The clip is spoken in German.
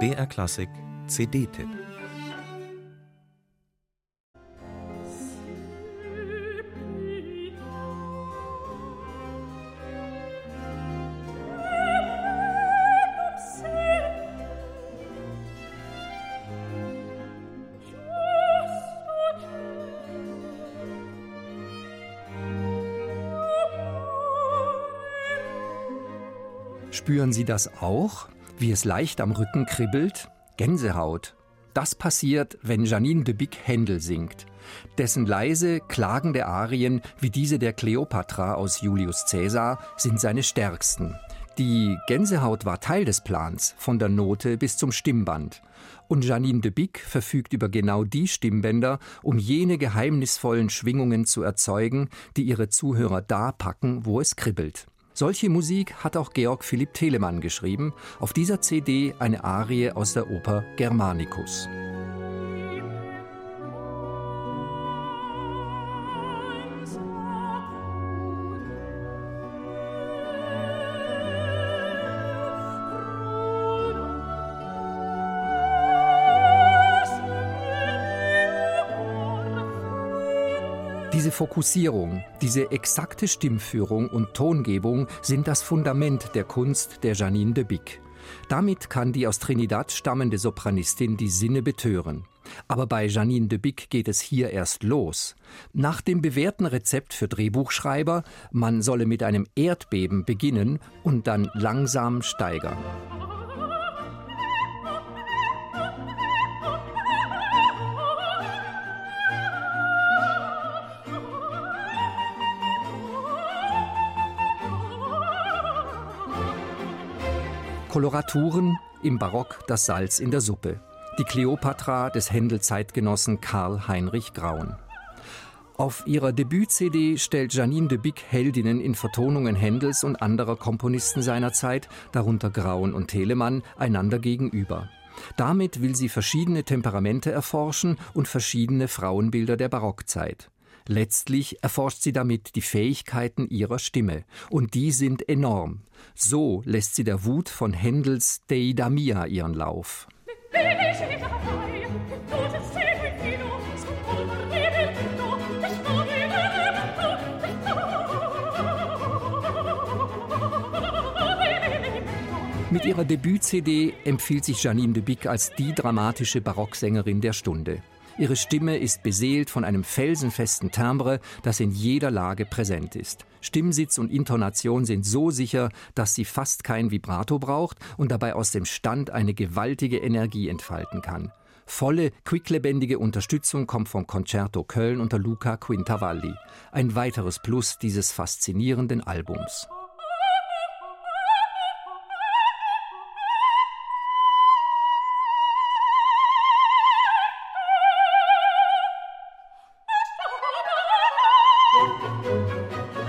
BR Klassik CD-Tipp Spüren Sie das auch, wie es leicht am Rücken kribbelt? Gänsehaut. Das passiert, wenn Janine de Bic Händel singt. Dessen leise, klagende Arien, wie diese der Kleopatra aus Julius Caesar, sind seine stärksten. Die Gänsehaut war Teil des Plans, von der Note bis zum Stimmband. Und Janine de Bic verfügt über genau die Stimmbänder, um jene geheimnisvollen Schwingungen zu erzeugen, die ihre Zuhörer da packen, wo es kribbelt. Solche Musik hat auch Georg Philipp Telemann geschrieben, auf dieser CD eine Arie aus der Oper Germanicus. Diese Fokussierung, diese exakte Stimmführung und Tongebung sind das Fundament der Kunst der Janine de Bic. Damit kann die aus Trinidad stammende Sopranistin die Sinne betören. Aber bei Janine de Bic geht es hier erst los. Nach dem bewährten Rezept für Drehbuchschreiber, man solle mit einem Erdbeben beginnen und dann langsam steigern. Koloraturen, im Barock das Salz in der Suppe. Die Kleopatra des Händel-Zeitgenossen Karl Heinrich Graun. Auf ihrer Debüt-CD stellt Janine de Bic Heldinnen in Vertonungen Händels und anderer Komponisten seiner Zeit, darunter Graun und Telemann, einander gegenüber. Damit will sie verschiedene Temperamente erforschen und verschiedene Frauenbilder der Barockzeit. Letztlich erforscht sie damit die Fähigkeiten ihrer Stimme. Und die sind enorm. So lässt sie der Wut von Händels Deida Mia ihren Lauf. Mit ihrer Debüt-CD empfiehlt sich Janine de Bic als die dramatische Barocksängerin der Stunde. Ihre Stimme ist beseelt von einem felsenfesten Timbre, das in jeder Lage präsent ist. Stimmsitz und Intonation sind so sicher, dass sie fast kein Vibrato braucht und dabei aus dem Stand eine gewaltige Energie entfalten kann. Volle, quicklebendige Unterstützung kommt vom Concerto Köln unter Luca Quintavalli. Ein weiteres Plus dieses faszinierenden Albums. Música